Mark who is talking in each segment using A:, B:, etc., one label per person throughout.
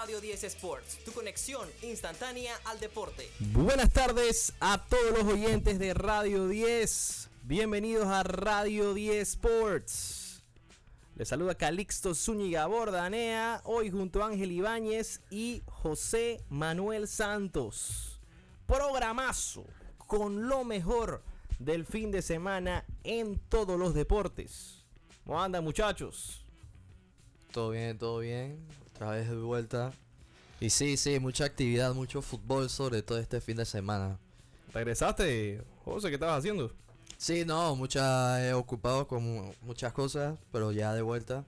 A: Radio 10 Sports, tu conexión instantánea al deporte.
B: Buenas tardes a todos los oyentes de Radio 10. Bienvenidos a Radio 10 Sports. Les saluda Calixto Zúñiga Bordanea, hoy junto a Ángel Ibáñez y José Manuel Santos. Programazo con lo mejor del fin de semana en todos los deportes. ¿Cómo andan muchachos?
C: Todo bien, todo bien. Otra vez de vuelta. Y sí, sí, mucha actividad, mucho fútbol, sobre todo este fin de semana.
B: ¿Regresaste, José? ¿Qué estabas haciendo?
C: Sí, no, mucha, he ocupado con muchas cosas, pero ya de vuelta.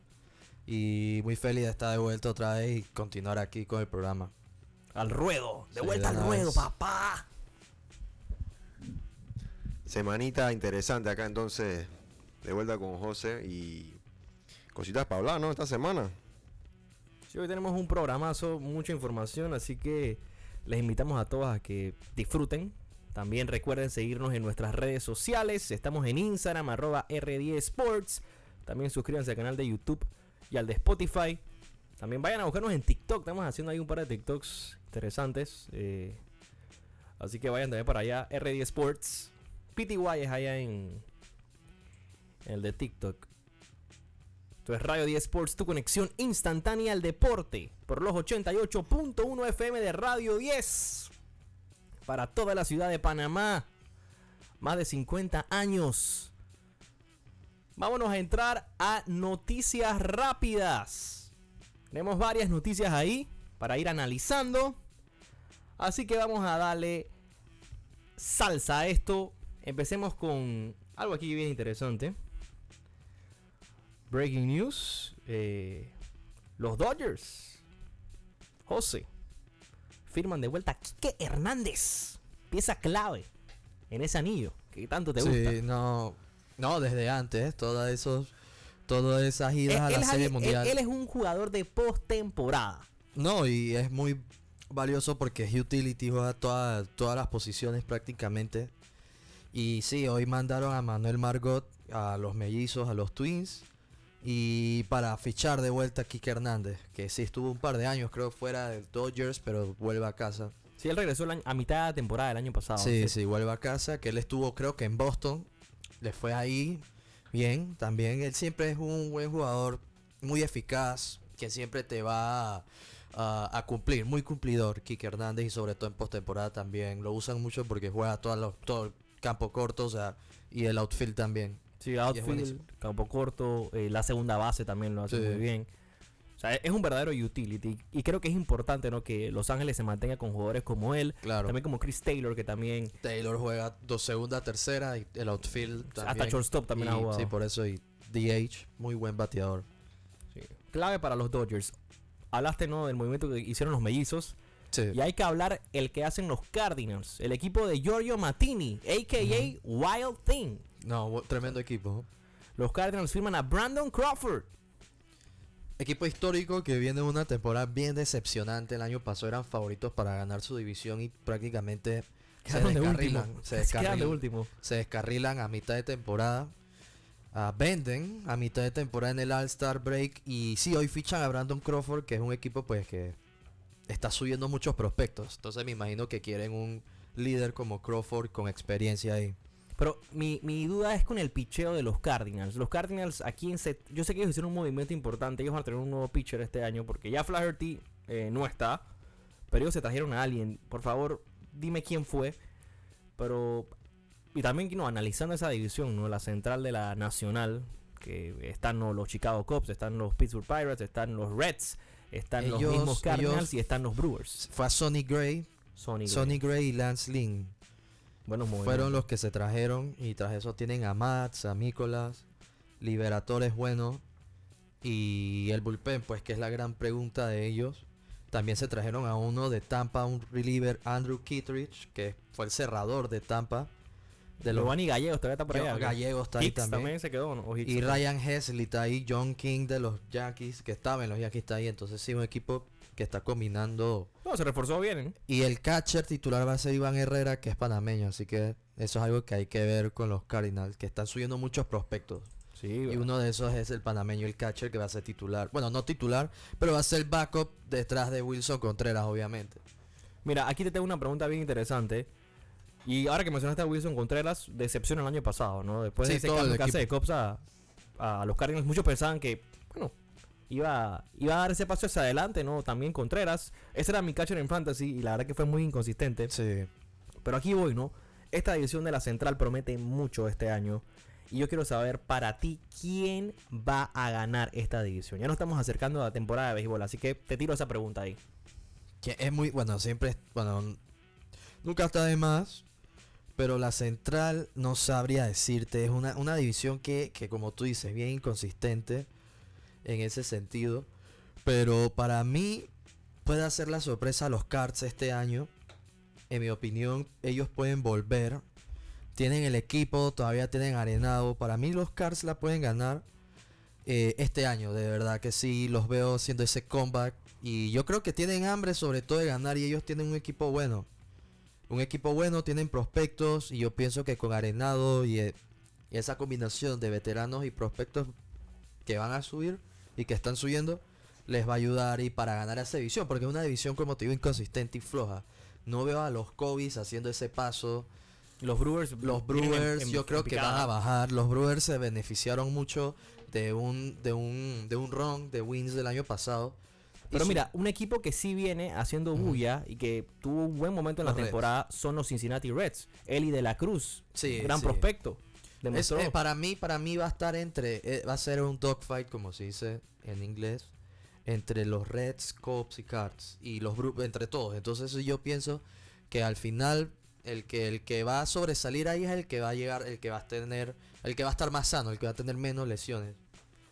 C: Y muy feliz de estar de vuelta otra vez y continuar aquí con el programa.
B: Al ruedo, de
C: Sí,
B: vuelta
C: de
B: al ruedo,
C: vez.
B: papá.
D: Semanita interesante acá entonces, de vuelta con José y cositas para hablar, ¿no? Esta semana.
B: Hoy tenemos un programazo, mucha información, así que les invitamos a todos a que disfruten. También recuerden seguirnos en nuestras redes sociales. Estamos en Instagram, arroba R10 Sports. También suscríbanse al canal de YouTube y al de Spotify. También vayan a buscarnos en TikTok. Estamos haciendo ahí un par de TikToks interesantes. eh, así que vayan también para allá. R10 Sports. PTY es allá en el de TikTok. Esto es Radio 10 Sports, tu conexión instantánea al deporte. Por los 88.1 FM de Radio 10. Para toda la ciudad de Panamá. Más de 50 años. Vámonos a entrar a noticias rápidas. Tenemos varias noticias ahí para ir analizando. Así que vamos a darle salsa a esto. Empecemos con algo aquí bien interesante. Breaking news. eh, los Dodgers. José. Firman de vuelta a Quique Hernández. Pieza clave en ese anillo que tanto te gusta.
C: Sí, no, no, desde antes, todas esos, todas esas
B: Él,
C: idas a la Serie Mundial.
B: él- él es un jugador de postemporada.
C: No, y es muy valioso porque es utility, juega toda- todas las posiciones prácticamente. Y sí, hoy mandaron a Manuel Margot, a los mellizos, a los Twins. Y para fichar de vuelta a Kike Hernández, que sí estuvo un par de años, creo, fuera del Dodgers, pero vuelve a casa.
B: Sí, él regresó a mitad de temporada del año pasado.
C: Sí, sí, vuelve a casa, que él estuvo creo que en Boston, le fue ahí bien, también él siempre es un buen jugador, muy eficaz, que siempre te va a, a- a cumplir, muy cumplidor, Kike Hernández y sobre todo en postemporada también, lo usan mucho porque juega todo, lo- todo el campo corto, o sea, y el outfield también.
B: Sí, outfield, campo corto, eh, la segunda base también lo hace
C: Sí.
B: muy bien. O sea, es un verdadero utility. Y creo que es importante, ¿no? Que Los Ángeles se mantenga con jugadores como él.
C: Claro.
B: También como Chris Taylor, que también
C: Taylor juega dos segunda, tercera y el outfield también.
B: hasta shortstop también ha
C: Y-
B: jugado.
C: Sí, por eso y DH, muy buen bateador.
B: Sí. Clave para los Dodgers. Hablaste, ¿no? Del movimiento que hicieron los mellizos.
C: Sí.
B: Y hay que hablar el que hacen los Cardinals. El equipo de Giorgio Matini, a.k.a. Wild Thing.
C: No, tremendo equipo.
B: Los Cardinals firman a Brandon Crawford.
C: Equipo histórico que viene de una temporada bien decepcionante. El año pasado eran favoritos para ganar su división y prácticamente se
B: de
C: descarrilan.
B: De último.
C: se descarrilan a mitad de temporada. Ah, venden a mitad de temporada en el All-Star Break. Y sí, hoy fichan a Brandon Crawford, que es un equipo pues que está subiendo muchos prospectos. Entonces me imagino que quieren un líder como Crawford con experiencia ahí.
B: Pero mi, mi duda es con el picheo de los Cardinals. Los Cardinals aquí en set, yo sé que ellos hicieron un movimiento importante. Ellos van a tener un nuevo pitcher este año porque ya Flaherty eh, no está. Pero ellos se trajeron a alguien. Por favor, dime quién fue. Pero y también no, analizando esa división, ¿no? La central de la nacional. Que están ¿no? los Chicago Cubs, están los Pittsburgh Pirates, están los Reds, están los mismos Cardinals y están los Brewers.
C: Fue a Sonny Gray,
B: Sony.
C: Sonny Gray y Lance Lynn.
B: Buenos movimientos.
C: Fueron los que se trajeron y tras eso tienen a Mats, a Nicolas, Liberatores bueno y el bullpen, pues que es la gran pregunta de ellos. También se trajeron a uno de Tampa, un reliever Andrew Kittredge, que fue el cerrador de Tampa. De los
B: Giovanni Gallegos todavía está por allá.
C: Gallegos está ahí
B: Hicks
C: también.
B: también se quedó, ¿no? O Hicks
C: Y Ryan Hesley está ahí, John King de los Yankees, que estaba en los Yankees está ahí. Entonces sí, un equipo que está combinando
B: No, se reforzó bien, ¿eh?
C: y el catcher titular va a ser Iván Herrera, que es panameño, así que eso es algo que hay que ver con los Cardinals, que están subiendo muchos prospectos.
B: Sí,
C: Y uno de esos es el panameño, el catcher, que va a ser titular. Bueno, no titular, pero va a ser backup detrás de Wilson Contreras, obviamente.
B: Mira, aquí te tengo una pregunta bien interesante. Y ahora que mencionaste a Wilson Contreras, decepción el año pasado, ¿no? Después de ese
C: todo
B: cambio que hace de. Cops a, a los Cardinals, muchos pensaban que, bueno, iba, iba a dar ese paso hacia adelante, ¿no? También Contreras. Ese era mi catcher en fantasy y la verdad que fue muy inconsistente.
C: Sí.
B: Pero aquí voy, ¿no? Esta división de la central promete mucho este año. Y yo quiero saber para ti quién va a ganar esta división. Ya nos estamos acercando a la temporada de béisbol, así que te tiro esa pregunta ahí.
C: Que es muy, bueno, siempre, bueno, nunca está de más, pero la central no sabría decirte, es una, una división que, que como tú dices, bien inconsistente en ese sentido, pero para mí puede hacer la sorpresa a los Cards este año, en mi opinión, ellos pueden volver, tienen el equipo, todavía tienen arenado, para mí los Cards la pueden ganar eh, este año, de verdad que sí, los veo haciendo ese comeback. Y yo creo que tienen hambre sobre todo de ganar y ellos tienen un equipo bueno. Un equipo bueno, tienen prospectos y yo pienso que con Arenado y, eh, y esa combinación de veteranos y prospectos que van a subir y que están subiendo, les va a ayudar y para ganar esa división, porque es una división como te digo inconsistente y floja. No veo a los Cobis haciendo ese paso.
B: Los Brewers,
C: Los
B: en-
C: Brewers
B: en-
C: yo
B: en
C: creo que van a bajar. Los Brewers se beneficiaron mucho de un de un de un run de wins del año pasado.
B: Pero mira, un equipo que sí viene haciendo bulla y que tuvo un buen momento en la
C: Reds.
B: temporada son los Cincinnati Reds. Eli de la Cruz,
C: Sí,
B: gran
C: sí.
B: prospecto.
C: Es- eh, para mí para mí va a estar entre eh, va a ser un dogfight como se dice en inglés entre los Reds, Cubs y Cards y los Bru- entre todos. Entonces yo pienso que al final el que el que va a sobresalir ahí es el que va a llegar, el que va a tener, el que va a estar más sano, el que va a tener menos lesiones.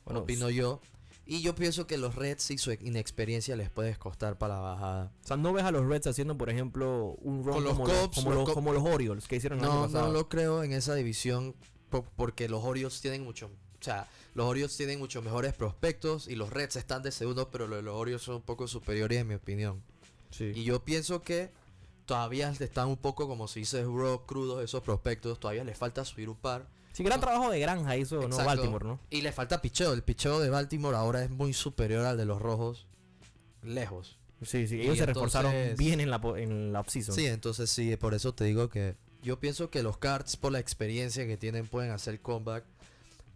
B: Bueno,
C: opino yo. Y yo pienso que los Reds y su inexperiencia les puede costar para la bajada.
B: o sea, no ves a los Reds haciendo, por ejemplo, un run
C: los
B: como, los, como,
C: los
B: como los Orioles que hicieron el año
C: No,
B: pasado.
C: no lo creo en esa división porque los Orioles tienen mucho, o sea, los Orioles tienen muchos mejores prospectos y los Reds están de segundo, pero los, los Orioles son un poco superiores en mi opinión.
B: Sí.
C: Y yo pienso que todavía están un poco como se dice raw, crudos esos prospectos, todavía les falta subir un par.
B: Sí, gran trabajo de granja hizo ¿no? Baltimore, ¿no?
C: Y le falta picheo, el picheo de Baltimore ahora es muy superior al de los rojos, lejos.
B: Sí, sí.
C: Y
B: Ellos se reforzaron
C: entonces-
B: bien en la, en la offseason.
C: Sí, entonces sí, por eso te digo que yo pienso que los Cards por la experiencia que tienen pueden hacer comeback,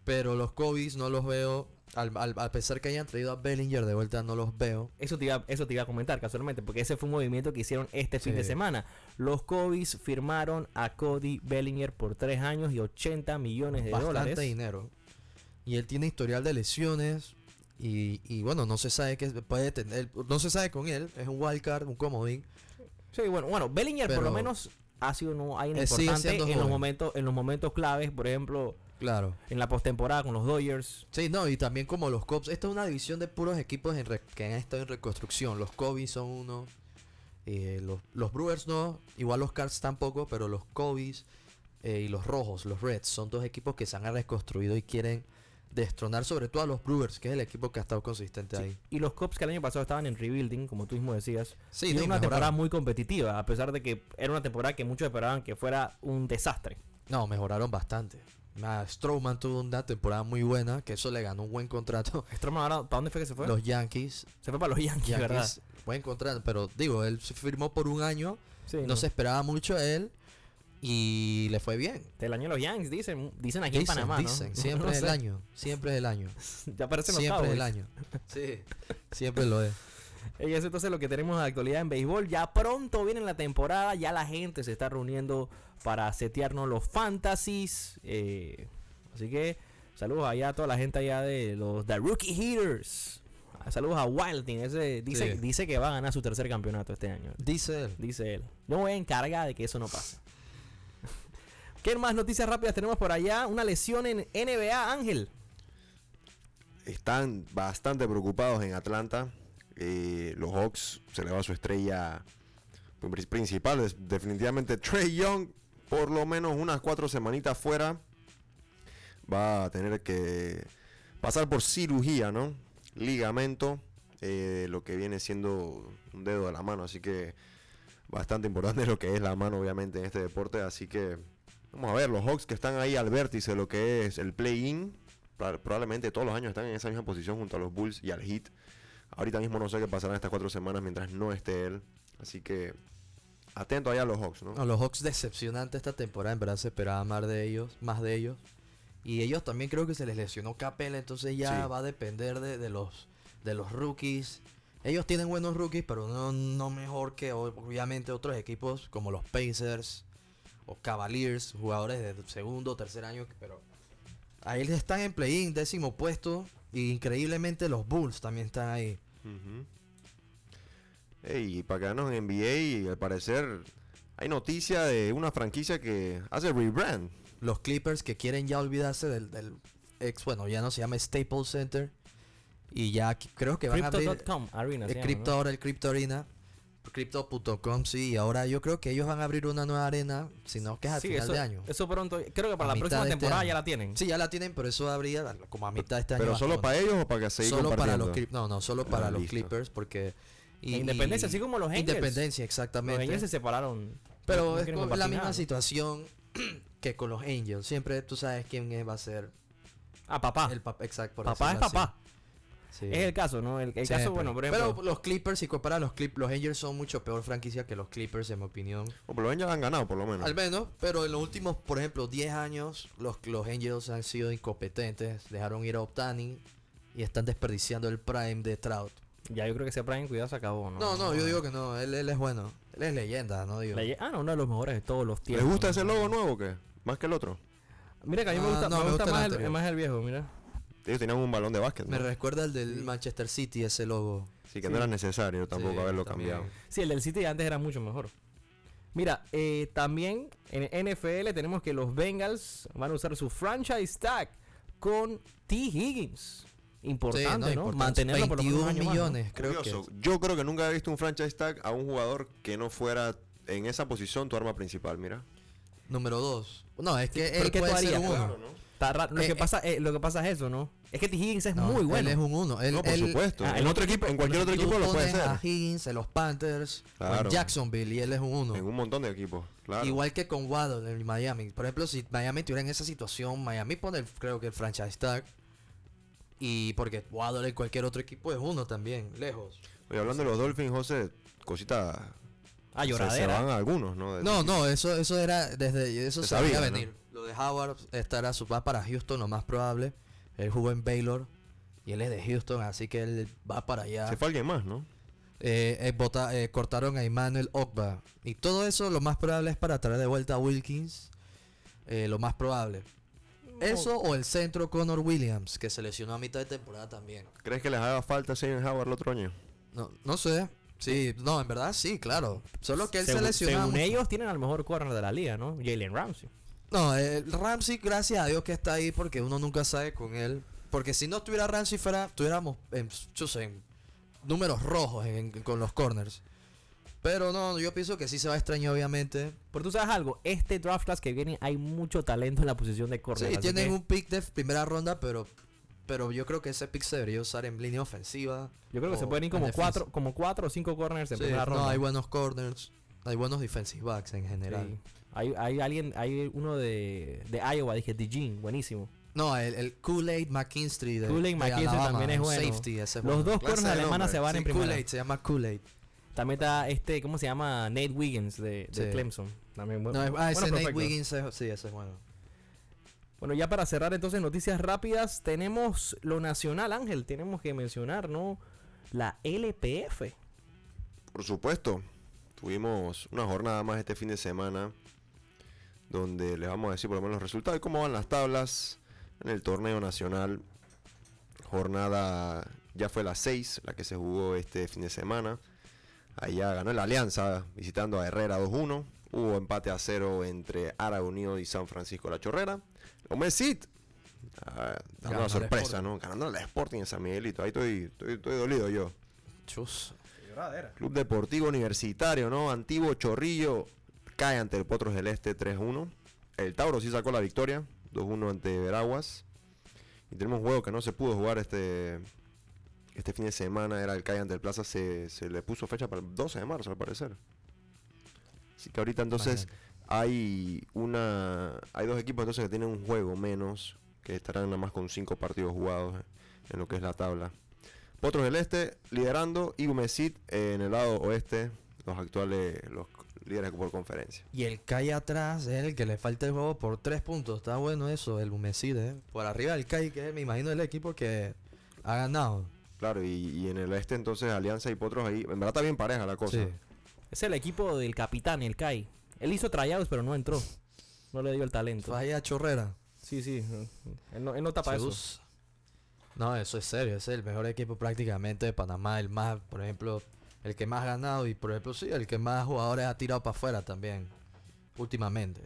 C: pero los Cobis no los veo, al, al- a pesar que hayan traído a Bellinger de vuelta no los veo.
B: Eso te, iba, eso te iba a comentar casualmente, porque ese fue un movimiento que hicieron este fin de semana. Los Cobis firmaron a Cody Bellinger por 3 años y 80 millones de
C: Bastante
B: dólares.
C: dinero. Y él tiene historial de lesiones y, y bueno, no se sabe qué puede tener, no se sabe con él, es un wildcard, un comodín.
B: Sí, bueno, bueno, Bellinger por lo menos ha sido no hay
C: Eh,
B: importante en los momentos en los momentos claves, por ejemplo,
C: Claro.
B: en la postemporada con los Dodgers.
C: Sí, no, y también como los Cubs. Esta es una división de puros equipos en que han estado en reconstrucción. Los Cubs son uno. eh, los, los Brewers no. Igual los Cards tampoco. Pero los Cubs eh, y los Rojos, los Reds, son dos equipos que se han reconstruido y quieren destronar sobre todo a los Brewers, que es el equipo que ha estado consistente ahí.
B: Y los Cubs que el año pasado estaban en rebuilding, como tú mismo decías.
C: Sí,
B: y
C: no,
B: una temporada muy competitiva, a pesar de que era una temporada que muchos esperaban que fuera un desastre.
C: No, mejoraron bastante. Strowman tuvo una temporada muy buena, que eso le ganó un buen contrato.
B: Stroman ahora, ¿para dónde fue que se fue?
C: Los Yankees.
B: Se fue para los Yankees, ¿verdad?
C: Yankees buen contrato, pero digo, él se firmó por un año.
B: Sí,
C: no se esperaba mucho a él y le fue bien.
B: Del año de los Yankees, dicen, dicen aquí en Panamá, ¿no?
C: dicen,
B: No
C: siempre es el año, siempre es el año,
B: Ya aparecen los
C: siempre es el año. Sí, siempre lo es.
B: Y eso entonces lo que tenemos de actualidad en béisbol. Ya pronto viene la temporada, ya la gente se está reuniendo para setearnos los fantasies. eh, así que saludos allá a toda la gente allá de los The Rookie Hitters. Ah, Saludos a Wilding, ese dice,
C: Sí.
B: dice que va a ganar su tercer campeonato este año.
C: Dice él.
B: Dice él. Yo me voy a encargar de que eso no pase. ¿Qué más noticias rápidas tenemos por allá? Una lesión en NBA, Ángel.
D: Están bastante preocupados en Atlanta. Eh, los Hawks se le va su estrella pri- principal. es definitivamente Trey Young. Por lo menos unas cuatro semanitas fuera. Va a tener que pasar por cirugía, ¿no? Ligamento. eh, lo que viene siendo un dedo de la mano. Así que bastante importante lo que es la mano, obviamente, en este deporte. Así que vamos a ver, los Hawks que están ahí al vértice de lo que es el play-in. Probablemente todos los años están en esa misma posición junto a los Bulls y al Heat. Ahorita mismo no sé qué pasará en estas cuatro semanas mientras no esté él. Así que atento allá a los Hawks, ¿no?
C: No, los Hawks decepcionante esta temporada, en verdad se esperaba más de ellos, más de ellos. Y ellos también creo que se les lesionó Capela, entonces ya
D: Sí.
C: va a depender de, de los de los rookies. Ellos tienen buenos rookies, pero no, no mejor que obviamente otros equipos como los Pacers o Cavaliers, jugadores de segundo o tercer año, pero ahí están en play-in, décimo puesto, y increíblemente los Bulls también están ahí.
D: Y para quedarnos en NBA, al parecer hay noticia de una franquicia que hace rebrand.
C: los Clippers que quieren ya olvidarse del, del ex, bueno, ya no se llama Staples Center. Y ya creo que van a abrir
B: Crypto.com Arena. llama,
C: Crypto
B: ¿no?
C: ahora, el Crypto Arena. Crypto.com, sí. Y ahora yo creo que ellos van a abrir una nueva arena, si no que es al
B: Sí,
C: final
B: eso,
C: de año.
B: eso pronto. Creo que para
C: A
B: la próxima
C: este
B: temporada ya la tienen.
C: Sí, ya la tienen, pero eso habría como a mitad de este año.
D: Pero solo para ellos o para que seguir
C: Solo para los No, no, solo para
D: Ah,
C: los
D: listo.
C: Clippers, porque.
B: En Independencia, así como los Angels.
C: Independencia,
B: Los
C: exactamente.
B: Angels se separaron.
C: Pero
B: No
C: es la misma situación que con los Angels. Siempre tú sabes quién es- va a ser
B: Ah, papá.
C: el papá. Exacto. por
B: papá es
C: así.
B: papá.
C: Sí.
B: Es el caso, ¿no? El, el caso,
C: Siempre.
B: bueno, por ejemplo.
C: Pero los Clippers, si comparas los Clippers, los Angels son mucho peor franquicia que los Clippers, en mi opinión.
D: O por lo menos ya han ganado, por lo menos.
C: Al menos, pero en los últimos, por ejemplo, 10 años, los, los Angels han sido incompetentes. Dejaron ir a Otani y están desperdiciando el prime de Trout.
B: Ya yo creo que ese Prime cuidado se acabó, ¿no?
C: No, no, yo digo que no. Él, él es bueno. Él es leyenda, ¿no? Digo.
B: Ah, no, uno de los mejores de todos los
D: ¿Les
B: tiempos.
D: gusta ese logo nuevo o qué? ¿Más que el otro?
B: Mira que a mí me
C: Ah,
B: gusta,
C: no,
B: me
C: me
B: gusta más, el, más el viejo, mira.
D: Ellos tenían un balón de básquet,
C: Me
D: ¿no?
C: recuerda al del Manchester City, ese logo.
D: Sí, que no era necesario tampoco
C: Sí,
D: haberlo
C: también.
D: cambiado.
B: Sí, el del City antes era mucho mejor. Mira, eh, también en NFL tenemos que los Bengals van a usar su franchise tag con T. Higgins. Importante,
C: Sí,
B: ¿no?
C: importante.
B: Mantenerlo por lo menos un
C: 21
B: año más, ¿no?
C: millones, creo que.
D: Curioso. Yo creo que nunca he visto un franchise tag a un jugador que no fuera en esa posición tu arma principal, mira.
C: Número 2. No, es que
B: pero
C: él
B: ¿qué tú
C: puede ser
B: harías?
C: un
B: Claro,
C: uno.
B: Está raro. Lo,
C: Eh,
B: que
C: eh.
B: pasa, eh, lo que pasa es eso, ¿no? Es que T. Higgins es
C: No,
B: muy bueno.
C: Él es un uno. Él,
D: no, por
C: él-
D: supuesto.
B: ah,
D: en otro equipo, en cualquier otro
C: Tú
D: equipo lo puede ser.
C: a Higgins en los Panthers, en
D: Claro.
C: Jacksonville y él es un uno.
D: En un montón de equipos, claro.
C: Igual que con Waddle en Miami. Por ejemplo, si Miami estuviera en esa situación, Miami pone el- creo que el franchise tag. Y porque Waddle en cualquier otro equipo es uno también, lejos.
D: Oye, hablando de los Dolphins, José, cosita.
B: Ah,
D: se- Se,
B: lloradera.
D: van algunos, ¿no? De-
C: No, no, eso, eso era desde eso
D: Se
C: se sabía
D: sabía,
C: venir. Howard estará su va para Houston, lo más probable. Él jugó en Baylor y él es de Houston, así que él va para allá.
D: Se fue alguien más, ¿no?
C: Eh, eh, bota- eh, cortaron a Emmanuel Ogba. Y todo eso lo más probable es para traer de vuelta a Wilkins. Eh, lo más probable. Eso o el centro Connor Williams, que se lesionó a mitad de temporada también.
D: ¿Crees que les haga falta Steven Howard el otro año?
C: No, no sé. Sí, no, en verdad sí, claro. Solo que él
B: según,
C: se lesionó.
B: según ellos tienen al mejor corner de la liga, ¿no? Jalen Ramsey.
C: No, eh, Ramsey, gracias a Dios que está ahí porque uno nunca sabe con él. Porque si no estuviera Ramsey, fuera, tuviéramos en, yo sé, en números rojos en- en- con los corners. Pero no, yo pienso que sí se va a extrañar, obviamente.
B: Pero tú sabes algo, este draft class que viene hay mucho talento en la posición de corner.
C: Sí, tienen
B: que
C: un pick de primera ronda, pero pero yo creo que ese pick se debería usar en línea ofensiva.
B: Yo creo que se pueden ir como cuatro, como cuatro o cinco corners en
C: Sí,
B: primera ronda.
C: no, hay buenos corners, hay buenos defensive backs en general.
B: Sí. Hay, hay alguien, hay uno de, de Iowa, dije, Dejean, buenísimo.
C: No, el, el Kool-Aid McKinstry de,
B: Kool-Aid McKinstry
C: Alabama,
B: también es bueno.
C: Safety, ese es
B: Los
C: bueno.
B: dos
D: de
B: alemanas se van
C: Sí,
B: en primera.
C: Kool-Aid, se llama Kool-Aid.
B: También está este, ¿cómo se llama? Nate Wiggins de, de
C: Sí.
B: Clemson. También bueno.
C: No, ah, ese
B: bueno
C: Nate. Wiggins, es- sí, ese es bueno.
B: Bueno, ya para cerrar entonces noticias rápidas, tenemos lo nacional, Ángel, tenemos que mencionar, ¿no? La LPF.
D: Por supuesto. Tuvimos una jornada más este fin de semana donde les vamos a decir por lo menos los resultados y cómo van las tablas en el torneo nacional. Jornada ya fue la 6, la que se jugó este fin de semana. Allá ganó la Alianza visitando a Herrera 2-1. Hubo empate a 0 entre Ara Unido y San Francisco La Chorrera. Omesit. Ah, dando una sorpresa. ¿no? Ganando la Sporting en San Miguelito. Ahí estoy, estoy, estoy dolido yo.
C: Chus.
D: Club Deportivo Universitario, ¿no? Antiguo Chorrillo cae ante el Potros del Este 3-1. El Tauro sí sacó la victoria, 2-1 ante Veraguas. Y tenemos un juego que no se pudo jugar este, este fin de semana, era el CAI ante el Plaza, se, se le puso fecha para el 12 de marzo al parecer. Así que ahorita entonces
C: Imagínate.
D: hay una hay dos equipos entonces que tienen un juego menos que estarán nada más con cinco partidos jugados en lo que es la tabla. Potros del Este liderando y Humesit en el lado oeste, los actuales los líderes por conferencia.
C: Y el CAI atrás es el que le falta el juego por tres puntos. Está bueno eso, el Humecide. ¿eh? Por arriba del CAI, que me imagino el equipo que ha ganado.
D: Claro, y, y en el este entonces Alianza y Potros ahí, en verdad está bien pareja la cosa.
C: Sí.
B: Es el equipo del capitán, el Kai. Él hizo tryouts, pero no entró. No le dio el talento.
C: Fue ahí a Chorrera.
B: Sí, sí. Él no, él no tapa eso.
C: No, eso es serio. Es el mejor equipo prácticamente de Panamá. El más, por ejemplo, el que más ha ganado. Y por ejemplo, sí, el que más jugadores ha tirado para afuera también. Últimamente.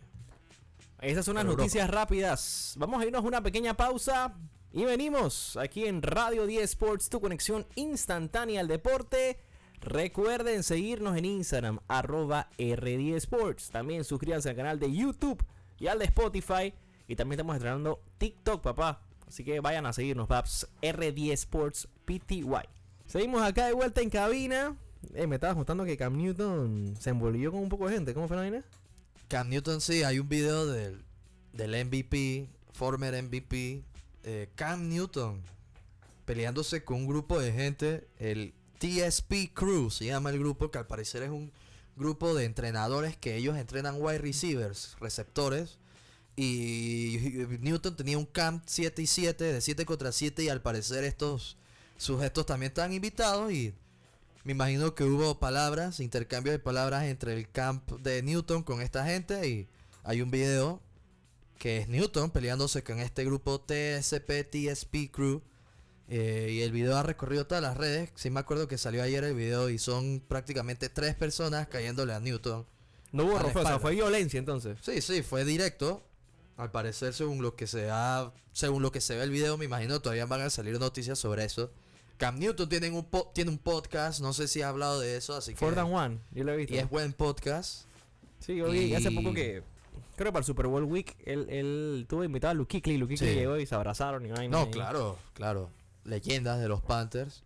B: Esas son las
C: Pero
B: noticias rápidas. Vamos a irnos a una pequeña pausa y venimos aquí en Radio 10 Sports, tu conexión instantánea al deporte. Recuerden seguirnos en Instagram, arroba R10 Sports. También suscríbanse al canal de YouTube y al de Spotify. Y también estamos estrenando TikTok, papá. Así que vayan a seguirnos, paps. R10 Sports PTY. Seguimos acá de vuelta en cabina. Eh, me estabas contando que Cam Newton se envolvió con un poco de gente. ¿Cómo fue la vaina?
C: Cam Newton, sí, hay un video del, del MVP, former MVP, eh, Cam Newton, peleándose con un grupo de gente, el TSP Crew se llama el grupo, que al parecer es un grupo de entrenadores que ellos entrenan wide receivers, receptores. Y Newton tenía un camp 7 y 7, de 7 contra 7, y al parecer estos sujetos también estaban invitados y me imagino que hubo palabras, intercambio de palabras entre el camp de Newton con esta gente y hay un video que es Newton peleándose con este grupo TSP TSP Crew eh, y el video ha recorrido todas las redes. Sí me acuerdo que salió ayer el video y son prácticamente tres personas cayéndole a Newton.
B: No hubo
C: A la
B: rofe, o sea,
C: espalda.
B: fue violencia entonces.
C: Sí, sí, fue directo. Al parecer, según lo que se ha, según lo que se ve el video, me imagino todavía van a salir noticias sobre eso. Cam Newton tiene un po- tiene un podcast, no sé si ha hablado de eso, así que
B: than one, yo lo he visto.
C: y es buen podcast.
B: Sí, yo vi hace
C: y-
B: poco que. Creo que para el Super Bowl Week él, él tuvo invitado a. Luke Kuechly
C: Sí.
B: llegó y se abrazaron y vaina
C: No, claro, claro. Leyendas de los Panthers.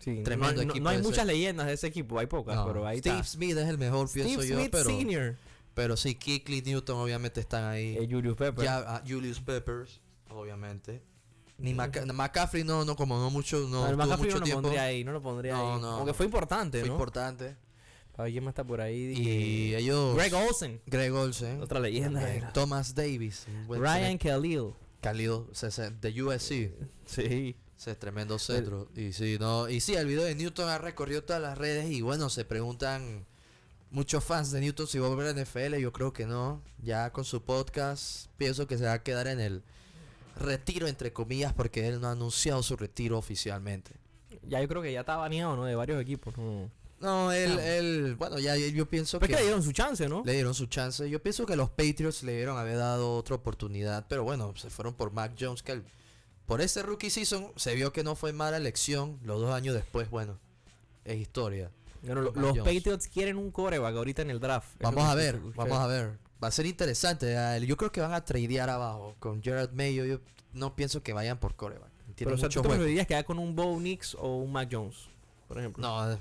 B: Sí,
C: Tremendo
B: no,
C: equipo
B: no hay
C: ese.
B: muchas leyendas de ese equipo, hay pocas,
C: No,
B: pero ahí
C: Steve
B: está.
C: Smith es el mejor,
B: Steve
C: pienso yo,
B: Smith
C: pero,
B: Senior.
C: pero sí, Kickley Newton obviamente están ahí.
B: Eh, Julius Pepper.
C: Ya, ah, Julius Peppers, obviamente. Ni Maca- McCaffrey no, no, como no mucho, no,
B: McCaffrey
C: mucho
B: no lo
C: tiempo.
B: pondría ahí, no lo pondría
C: No,
B: ahí.
C: no.
B: Aunque fue importante,
C: Fue
B: ¿no?
C: importante.
B: A ver, ¿quién más está por ahí?
C: Y ellos.
B: Greg Olsen.
C: Greg Olsen.
B: Otra leyenda.
C: eh. Thomas Davis.
B: Ryan Khalil.
C: Khalil, de USC.
B: Sí.
C: Ese es tremendo centro. Y sí, no, y sí, el video de Newton ha recorrido todas las redes y bueno, se preguntan muchos fans de Newton si va a volver a NFL. Yo creo que no. Ya con su podcast pienso que se va a quedar en el retiro entre comillas porque él no ha anunciado su retiro oficialmente.
B: Ya yo creo que ya está baneado, ¿no? De varios equipos. ¿no?
C: No, él,
B: No.
C: él, bueno, ya yo pienso que
B: le dieron su chance, ¿no?
C: le dieron su chance. Yo pienso que los Patriots le dieron haber dado otra oportunidad, pero bueno, se fueron por Mac Jones, que el- por ese rookie season se vio que no fue mala elección. Los dos años después, bueno, es historia.
B: Bueno, los
C: Jones.
B: Patriots quieren un coreback ahorita en el draft.
C: Vamos a ver, vamos a ver. Va a ser interesante. Yo creo que van a tradear abajo con Gerard Mayo. Yo no pienso que vayan por coreback.
B: Pero
C: Tiene
B: o sea,
C: mucho
B: ¿tú preferirías quedar con un Bo Nix o un Mac Jones? Por ejemplo.
C: No,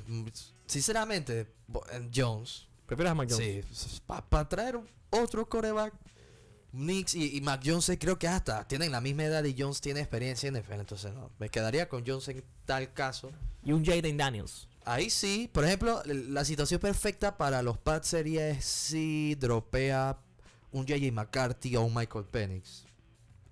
C: sinceramente, eh, Jones.
B: ¿Prefieres a Mac Jones?
C: Sí, para traer otro coreback. Knicks y, y Mac Jones creo que hasta tienen la misma edad y Jones tiene experiencia en NFL. Entonces no, me quedaría con Jones en tal caso.
B: Y un Jaden Daniels.
C: Ahí sí, por ejemplo, la situación perfecta para los Pats sería si dropea un JJ McCarthy o un Michael Penix.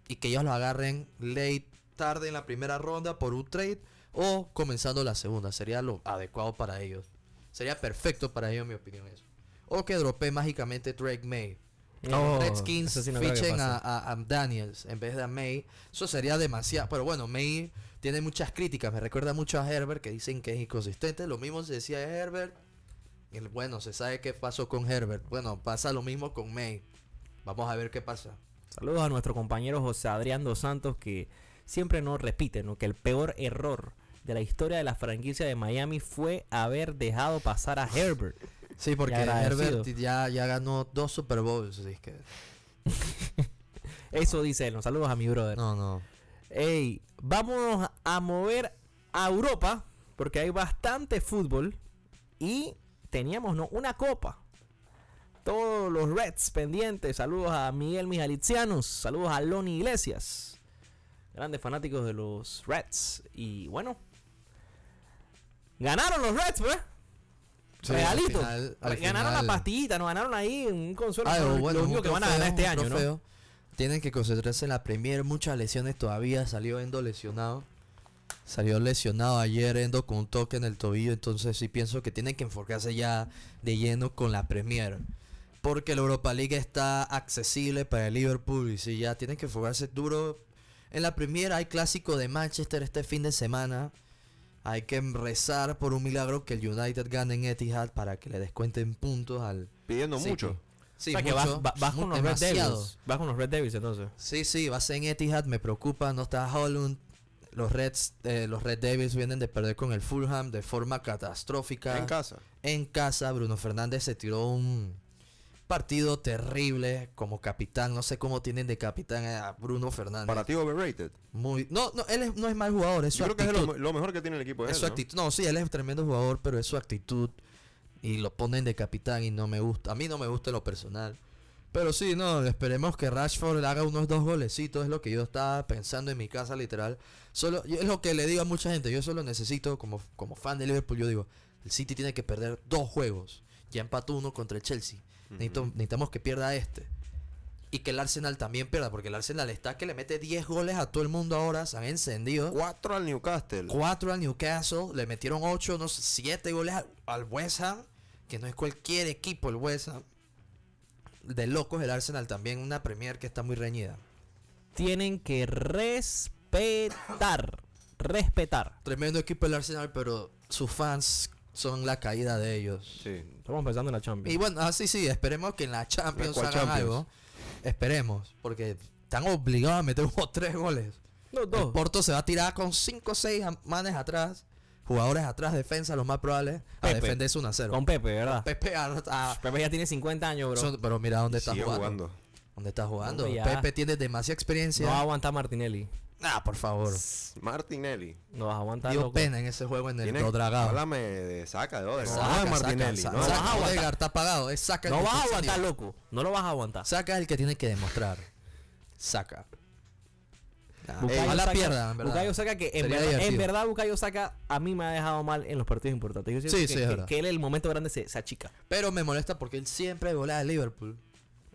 C: Y que ellos lo agarren late, tarde en la primera ronda por un trade o comenzando la segunda. Sería lo adecuado para ellos. Sería perfecto para ellos, en mi opinión, eso. O que dropee mágicamente Drake May. Que
B: No,
C: Redskins
B: sí no
C: fichen a- a Daniels en vez de a May. Eso sería demasiado. Pero bueno, May tiene muchas críticas. Me recuerda mucho a Herbert que dicen que es inconsistente. Lo mismo se decía de Herbert. Y bueno, se sabe qué pasó con Herbert. Bueno, pasa lo mismo con May. Vamos a ver qué pasa.
B: Saludos a nuestro compañero José Adrián Dos Santos que siempre nos repite ¿no? que el peor error de la historia de la franquicia de Miami fue haber dejado pasar a Herbert.
C: Sí, porque. Herbert ya, ya ganó dos Super Bowls. Así que,
B: Eso dice él. Saludos a mi brother.
C: no, no.
B: Ey, vámonos a mover a Europa porque hay bastante fútbol y teníamos ¿no? una copa. Todos los Reds pendientes. Saludos a Miguel Mijalitsianos. Saludos a Loni Iglesias. grandes fanáticos de los Reds. Y bueno, ganaron los Reds, pues.
C: Sí,
B: Regalito.
C: al final- al
B: ganaron
C: final-
B: la pastillita, nos ganaron ahí un consuelo.
C: Ah,
B: lo único
C: un
B: que van a
C: trofeo,
B: ganar este año, ¿no?
C: Tienen que concentrarse en la Premier. Muchas lesiones todavía. Salió Endo lesionado. Salió lesionado ayer Endo con un toque en el tobillo. Entonces sí pienso que tienen que enfocarse ya de lleno con la Premier. Porque la Europa League está accesible para el Liverpool. Y sí, ya tienen que enfocarse duro. En la Premier hay clásico de Manchester este fin de semana. Hay que rezar por un milagro que el United gane en Etihad para que le descuenten puntos al
D: Pidiendo
C: City.
D: mucho.
C: Sí,
B: o sea que vas,
C: mucho,
B: va- vas con los Red. Devils. Vas con los Red Devils entonces.
C: Sí, sí, va a ser en Etihad, me preocupa, no está Holland. Los Reds, eh, los Red Devils vienen de perder con el Fulham de forma catastrófica.
D: En casa.
C: En casa, Bruno Fernández se tiró un partido terrible como capitán. No sé cómo tienen de capitán a Bruno Fernández.
D: Para ti, overrated.
C: Muy, no, no, él es- no es mal jugador, es su
D: Yo creo que es
C: actitud.
D: lo, lo mejor que tiene el equipo. Es
C: Es su
D: él, ¿no?
C: actitud. No, sí, él es tremendo jugador, pero es su actitud. Y lo ponen de capitán y no me gusta. A mí no me gusta en lo personal. Pero sí, no, esperemos que Rashford haga unos dos golecitos. Es lo que yo estaba pensando en mi casa, literal. Solo, es lo que le digo a mucha gente. Yo solo necesito, como, como fan de Liverpool, yo digo, el City tiene que perder dos juegos. Ya empató uno contra el Chelsea. Necesito- necesitamos que pierda este. Y que el Arsenal también pierda, porque el Arsenal está que le mete 10 goles a todo el mundo ahora. Se han encendido.
D: Cuatro al Newcastle.
C: 4 al Newcastle, le metieron 8, no sé, 7 goles al, al West Ham, que no es cualquier equipo el West Ham. De locos el Arsenal también, una Premier que está muy reñida.
B: Tienen que respetar. Respetar.
C: Tremendo equipo el Arsenal, pero sus fans son la caída de ellos.
D: Sí.
B: Estamos pensando en la Champions.
C: Y bueno, así sí, esperemos que en la Champions
D: ¿Cuál
C: hagan
D: Champions?
C: algo. Esperemos, porque están obligados a meter como 3 goles.
B: Los
C: El
B: dos.
C: Porto se va a tirar con 5 o 6 manes atrás, jugadores atrás, defensa, los más probables, a
B: Pepe.
C: defenderse 1 a 0.
B: Con Pepe, ¿verdad?
C: Pepe a- a-
B: Pepe ya tiene 50 años, bro.
C: Son- pero mira dónde está
D: Sigue
C: jugando.
D: jugando.
C: ¿Dónde está jugando?
B: Hombre, ya.
C: Pepe tiene demasiada experiencia.
B: No va a aguantar Martinelli.
C: Ah, por favor.
D: Martinelli.
B: No vas a aguantar,
C: Dio
B: loco.
C: pena en ese juego en el
D: Tiene-
C: Dodragao.
D: Háblame de saca de Odegaard.
C: Saca,
D: No de
C: saca,
D: Martinelli.
C: saca,
D: ¿no?
B: vas a aguantar.
C: Está apagado. Es saca
B: No vas a aguantar, loco. No lo vas a aguantar.
C: Saca el que tiene que demostrar. Saca. Ah,
B: Saka-
C: pierda, en verdad.
B: Bukayo Saka que en
C: Sería
B: verdad, en verdad Saka a mí me ha dejado mal en los partidos importantes. Yo
C: Sí,
B: que,
C: sí, es
B: que-
C: verdad.
B: que él en el momento grande se, se achica.
C: Pero me molesta porque él siempre golea al Liverpool.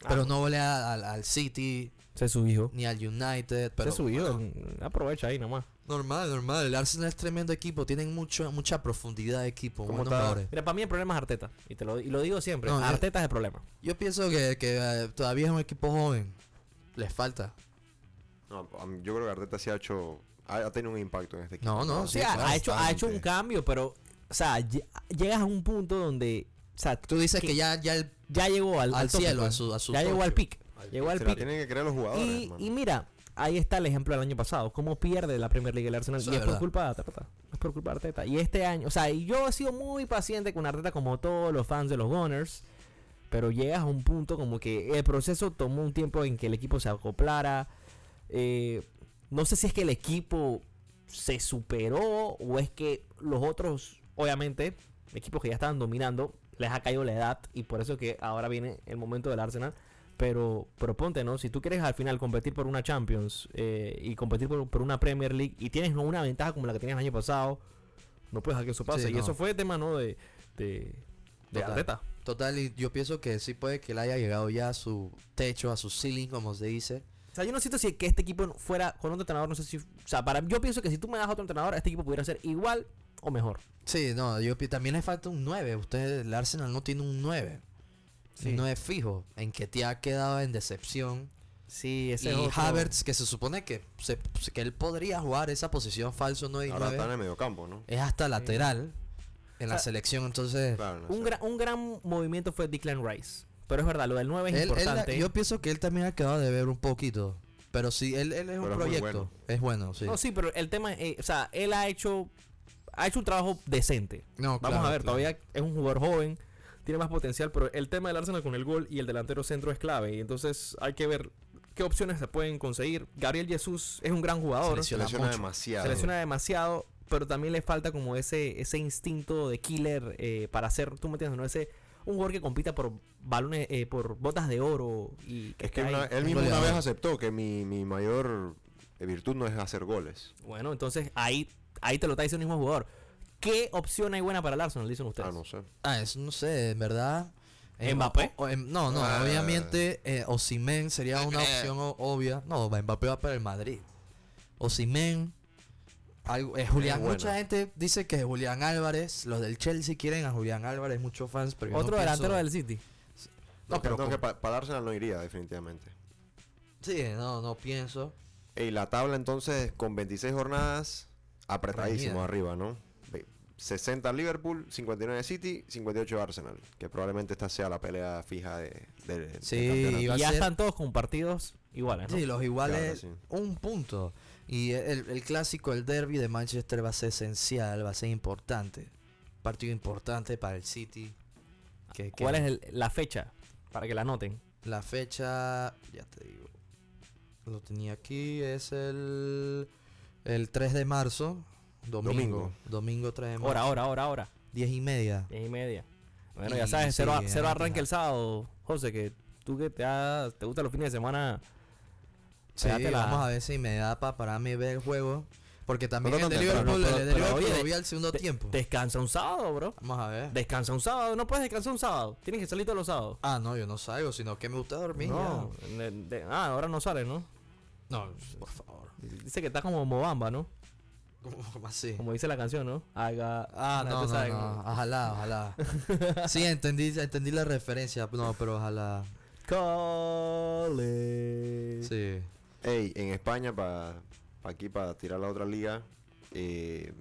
C: Pero
B: Ah.
C: no golea al, al City
B: Se su hijo.
C: ni al United. Pero
B: se subió.
C: bueno,
B: Aprovecha ahí nomás.
C: normal, normal. El Arsenal es tremendo equipo. Tienen mucho, mucha profundidad de equipo.
B: Mira, para mí el problema es Arteta. Y, te lo, y lo digo siempre.
C: No, yo-
B: Arteta es el problema.
C: Yo pienso que, que, eh, todavía es un equipo joven. Les falta.
D: No, yo creo que Arteta sí ha hecho. Ha, ha tenido un impacto en este equipo.
C: No, no,
B: O
C: sí,
B: sea, ha, hecho, ha hecho un cambio, pero, o sea, lle- llegas a un punto donde, o sea,
C: Tú dices
B: que-
C: que ya, ya el
B: ya llegó al,
C: al
B: tope,
C: cielo,
B: pues.
C: a su- a su
B: ya llegó al pic. Llegó al
D: Se la
B: pic.
D: tienen que creer los jugadores.
B: Y, mira, ahí está el ejemplo del año pasado. Cómo pierde la Premier League el Arsenal.
C: Eso
B: y
C: es
B: es por culpa de Arteta. Es por culpa de Arteta. Y este año, o sea, y yo he sido muy paciente con Arteta como todos los fans de los Gunners. Pero llegas a un punto como que el proceso tomó un tiempo en que el equipo se acoplara. Eh, no sé si es que el equipo se superó o es que los otros, obviamente, equipos que ya estaban dominando, les ha caído la edad y por eso que ahora viene el momento del Arsenal. Pero, pero ponte, ¿no? Si tú quieres al final competir por una Champions eh, y competir por, por una Premier League y tienes ¿no? una ventaja como la que tenías el año pasado, no puedes dejar que eso pase.
C: Sí,
B: y eso fue tema, ¿no? De, de, de
C: Total.
B: Arteta.
C: Total, y yo pienso que sí puede que él haya llegado ya a su techo, a su ceiling, como se dice.
B: O sea, yo no siento si que este equipo fuera con otro entrenador, no sé si... O sea, para, yo pienso que si tú me das otro entrenador, este equipo pudiera ser igual o mejor.
C: Sí, no, yo también le falta un 9. Usted, el Arsenal no tiene un 9.
B: Sí.
C: Un 9 fijo, en que te ha quedado en decepción.
B: Sí, ese
C: y
B: es otro-
C: Havertz, que se supone que, se- que él podría jugar esa posición falso 9 y
D: Ahora
C: 9,
D: está en el mediocampo, ¿no?
C: es hasta lateral en la
B: O sea,
C: selección, entonces...
D: Claro, no
B: Un,
D: sé.
B: gran, un gran movimiento fue Declan Rice. Pero es verdad, lo del 9 es
C: él- él-
B: importante.
C: yo pienso que él también ha quedado de ver un poquito. Pero sí, él, él es un
D: es
C: proyecto.
D: bueno.
C: Es bueno, sí.
B: No, sí, pero el tema es, eh, o sea, él ha hecho ha hecho un trabajo decente.
C: No,
B: Vamos
C: claro,
B: a ver,
C: claro.
B: todavía es un jugador joven, tiene más potencial, pero el tema del Arsenal con el gol y el delantero centro es clave. Y entonces hay que ver qué opciones se pueden conseguir. Gabriel Jesús es un gran jugador,
C: Selecciona
D: Se lesiona
C: mucho.
D: demasiado.
B: se lesiona demasiado, pero también le falta como ese, ese instinto de killer eh, para hacer, tú me entiendes, ¿no? Ese, un jugador que compita por balones, eh, por botas de oro y que
D: Es que una- él mismo una vez aceptó que mi, mi mayor virtud no es hacer goles.
B: Bueno, entonces ahí, ahí te lo está diciendo el mismo jugador. ¿Qué opción hay buena para el Arsenal? Dicen ustedes.
D: Ah, no sé.
C: Ah, eso no sé, en verdad. eh,
B: ¿Mbappé?
C: o- o- em- no, no,
D: Ah.
C: obviamente eh, Osimhen sería una opción o- obvia. No, Mbappé va para el Madrid. Osimhen, algo, eh, Julián, mucha gente dice que Julián Álvarez, los del Chelsea quieren a Julián Álvarez, muchos fans, pero yo no
B: Otro delantero
C: pienso-
B: del City.
C: No, pero
D: no,
C: con-
D: que pa- para Arsenal no iría, definitivamente.
C: Sí, no, no pienso.
D: Y la tabla entonces con 26 jornadas, apretadísimo
C: Reñida.
D: arriba, ¿no? Ve- 60 Liverpool, 59 City, 58 Arsenal. Que probablemente esta sea la pelea fija de, de-
C: Sí,
B: Y ya
C: ser-
B: están todos con partidos iguales, ¿no?
C: Sí, los iguales,
D: Claro, sí.
C: un punto. Y el, el clásico, el derby de Manchester va a ser esencial, va a ser importante. Partido importante para el City. Que, que
B: ¿Cuál es el- la fecha? Para que la anoten.
C: La fecha, ya te digo. Lo tenía aquí, es el, el 3 de marzo. Domingo.
D: Domingo.
C: Domingo, 3 de marzo.
B: Hora, hora, hora, hora.
C: 10 y media.
B: Diez y media. Bueno,
C: Y
B: ya sabes, cero,
C: sí,
B: cero arranque el sábado. José, que tú que te, ha- te gustan los fines de semana.
C: Sí,
B: la-
C: vamos a ver si me da para pararme y ver el juego. Porque también
D: No
C: el de Liverpool, el de Liverpool vi al segundo
B: de-
C: tiempo.
B: Descansa un sábado, bro.
C: Vamos a ver.
B: Descansa un sábado. No puedes descansar un sábado. Tienes que salir todos los sábados.
C: Ah, no, yo no salgo, sino que me gusta dormir.
B: No. de- de- ah, ahora no sales, ¿no?
C: No, por favor.
B: Dice que está como Mobamba, ¿no?
C: ¿Cómo, cómo así?
B: Como dice la canción, ¿no? Haga.
C: Ah, no, no,
B: sabes,
C: no. Ojalá, ojalá. Sí, entendí, entendí la referencia. No, pero ojalá.
B: Cole.
C: Sí.
D: Ey, en España, para aquí, para tirar la otra liga, eh,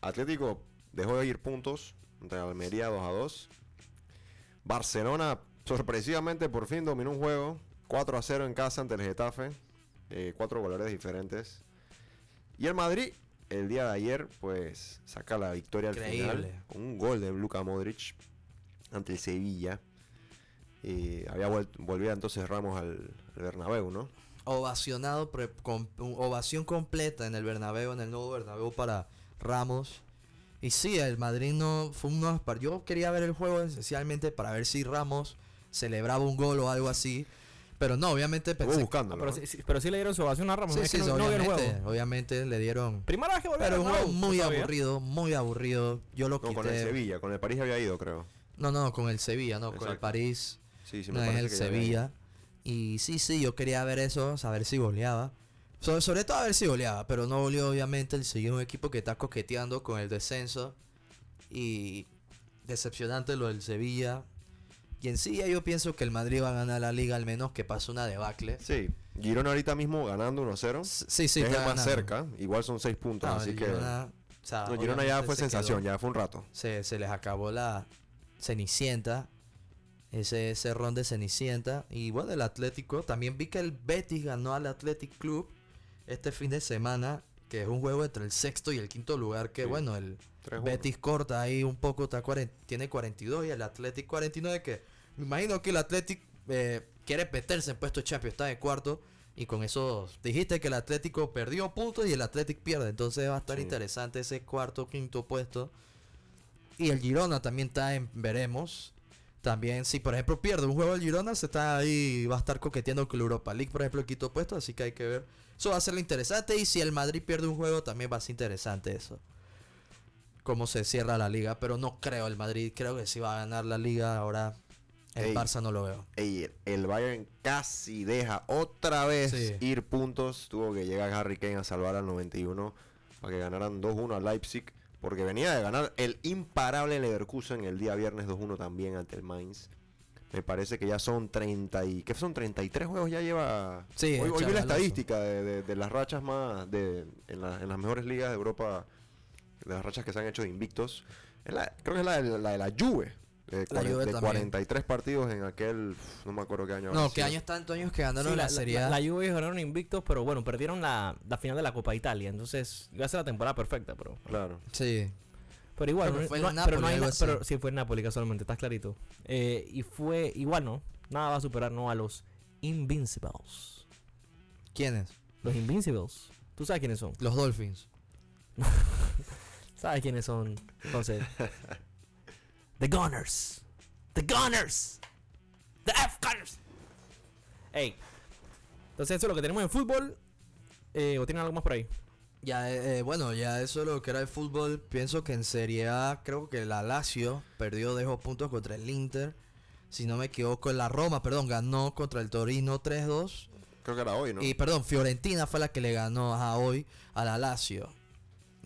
D: Atlético dejó de ir puntos entre Almería 2 a 2. Barcelona, sorpresivamente, por fin dominó un juego 4 a 0 en casa ante el Getafe. Eh, cuatro goleadores diferentes. Y el Madrid, el día de ayer, pues saca la victoria al final. Con un gol de Luka Modric ante el Sevilla. Eh, había vuelto, volvía entonces Ramos al, al Bernabéu, ¿no?
C: Ovacionado, pre- con, un- ovación completa en el Bernabéu, en el nuevo Bernabéu para Ramos. Y sí, el Madrid no fue uno Yo quería ver el juego esencialmente para ver si Ramos celebraba un gol o algo así. Pero no, obviamente pensé.
B: Pero,
D: ¿no?
B: sí, sí, pero sí le dieron su ovación a Ramos.
C: Sí,
B: es
C: sí,
B: no, no vio el
C: obviamente,
B: juego.
C: obviamente le dieron.
B: Primera vez que volvió
C: Pero un juego muy
B: ¿no
C: aburrido, muy aburrido. Yo lo
D: No,
C: quité.
D: con el Sevilla, con el París había ido, creo.
C: No, no, con el Sevilla, no, con el
D: Exacto.
C: París.
D: Sí, sí,
C: no
D: me
C: es
D: parece
C: el
D: que ya había ido.
C: Sevilla. Y sí, sí, yo quería ver eso, saber si goleaba. So- sobre todo a ver si goleaba, pero no goleó obviamente. El Sevilla es un equipo que está coqueteando con el descenso. Y decepcionante lo del Sevilla. Y en sí ya yo pienso que el Madrid va a ganar la liga al menos que pase una debacle.
D: Sí, Girona ahorita mismo ganando 1-0.
C: S- Sí, sí,
D: es el más
C: ganando.
D: cerca. Igual son 6 puntos,
C: No,
D: así que...
C: Girona, o sea,
D: no, Girona ya fue
C: se
D: sensación,
C: quedó.
D: ya fue un rato.
C: se, se les acabó la Cenicienta. Ese, ese ron de Cenicienta. Y bueno, el Atlético. También vi que el Betis ganó al Athletic Club este fin de semana. Que es un juego entre el sexto y el quinto lugar. Que
D: Sí.
C: bueno, el
D: 3-1.
C: Betis corta ahí un poco. Está tiene 42 y el Athletic 49. Que me imagino que el Athletic eh, quiere meterse en puesto de Champions. Está de cuarto. Y con eso dijiste que el Atlético perdió puntos y el Athletic pierde. Entonces va a estar
D: Sí.
C: interesante ese cuarto, quinto puesto. Y el Girona también está en veremos. También, si por ejemplo pierde un juego el Girona, se está ahí, va a estar coqueteando con la Europa League, por ejemplo, el quinto puesto, así que hay que ver. Eso va a ser lo interesante. Y si el Madrid pierde un juego, también va a ser interesante eso. Cómo se cierra la liga. Pero no creo el Madrid, creo que sí va a ganar la liga. Ahora el
D: Ey.
C: Barça no lo veo.
D: Ey, el- el Bayern casi deja otra vez
C: Sí.
D: ir puntos. Tuvo que llegar Harry Kane a salvar al 91 para que ganaran 2-1 a Leipzig. Porque venía de ganar el imparable Leverkusen el día viernes 2-1 también ante el Mainz. Me parece que ya son 30 y... ¿Qué son? 33 juegos ya lleva...
C: Sí,
D: hoy, hoy vi la estadística de, de- de las rachas más... De, en, la- en las mejores ligas de Europa. De las rachas que se han hecho de invictos. La- creo que es la de la, de la Juve. De,
C: La Juve
D: de
C: también.
D: 43 partidos en aquel... No me acuerdo qué año.
C: No,
D: sido.
C: años tantos años que ganaron
B: Sí,
C: la,
B: la,
C: Serie A.
B: la Juve ganaron invictos, pero bueno, perdieron la, la final de la Copa Italia. Entonces, iba a ser la temporada perfecta, pero.
D: Claro.
C: Sí.
B: Pero igual,
C: Pero
B: no-
C: fue
B: no, pero no hay pero sí fue en Napoli casualmente, estás clarito. Eh, y fue igual, ¿no? Nada va a superar, ¿no? A los Invincibles.
C: ¿Quiénes?
B: Los Invincibles. ¿Tú sabes quiénes son?
C: Los Dolphins.
B: ¿Sabes quiénes son? Entonces. The Gunners. The Gunners. The F Gunners. Ey. Entonces eso es lo que tenemos en fútbol. Eh, ¿O tienen algo más por ahí?
C: Ya, eh, eh, bueno, ya eso es lo que era el fútbol. Pienso que en Serie A creo que la Lazio perdió, dejó puntos contra el Inter. Si no me equivoco, la Roma, perdón, ganó contra el Torino 3-2.
D: Creo que era hoy, ¿no?
C: Y perdón, Fiorentina fue la que le ganó a hoy a la Lazio.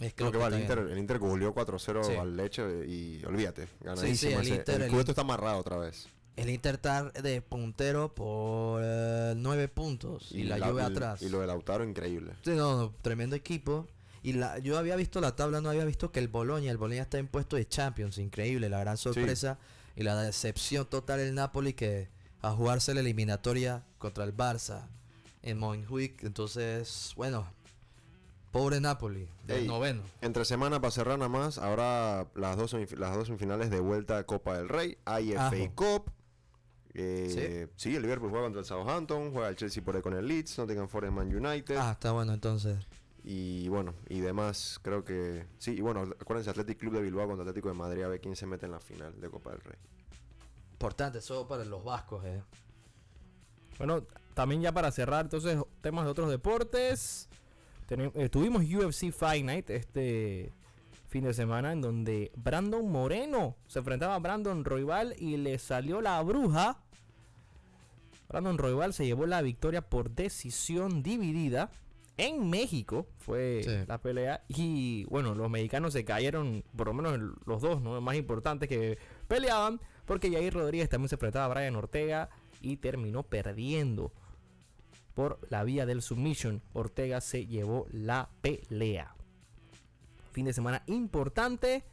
C: Es
D: Creo que va, el Inter, el Inter goleó 4-0
C: Sí.
D: al Leche y olvídate, ganadísimo.
C: sí, el
D: ese-
C: Inter,
D: el
C: el
D: está amarrado otra vez.
C: El Inter está de puntero por eh, nueve puntos y, la, Juve atrás.
D: Y lo de Lautaro, increíble.
C: Sí, no, no, tremendo equipo. Y la, yo había visto la tabla, no había visto que el Boloña, el Boloña está en puesto de Champions, increíble, la gran sorpresa y la decepción total el Napoli que a jugarse la eliminatoria contra el Barça en Montjuic, entonces, bueno, pobre Napoli, del
D: Ey,
C: noveno.
D: Entre semana para cerrar nada más, habrá las dos, las dos semifinales de vuelta a Copa del Rey, IFA
C: Ajo.
D: Cup. Eh, sí. el Liverpool juega contra el Southampton, juega el Chelsea por ahí con el Leeds, Nottingham Forest Man United.
C: Ah, está bueno entonces.
D: Y bueno, y demás, creo que. Sí, y bueno, acuérdense, Athletic Club de Bilbao contra Atlético de Madrid, a ver quién se mete en la final de Copa del Rey.
C: Importante, eso para los vascos, eh.
B: Bueno, también ya para cerrar, entonces, temas de otros deportes. Eh, tuvimos UFC Fight Night este fin de semana en donde Brandon Moreno se enfrentaba a Brandon Royval y le salió la bruja. Brandon Royval se llevó la victoria por decisión dividida en México. Fue
C: Sí.
B: la pelea. Y bueno, los mexicanos se cayeron, por lo menos los dos, ¿no? más importantes que peleaban. Porque Jair Rodríguez también se enfrentaba a Brian Ortega y terminó perdiendo por la vía del submission. Ortega se llevó la pelea. Fin de semana importante.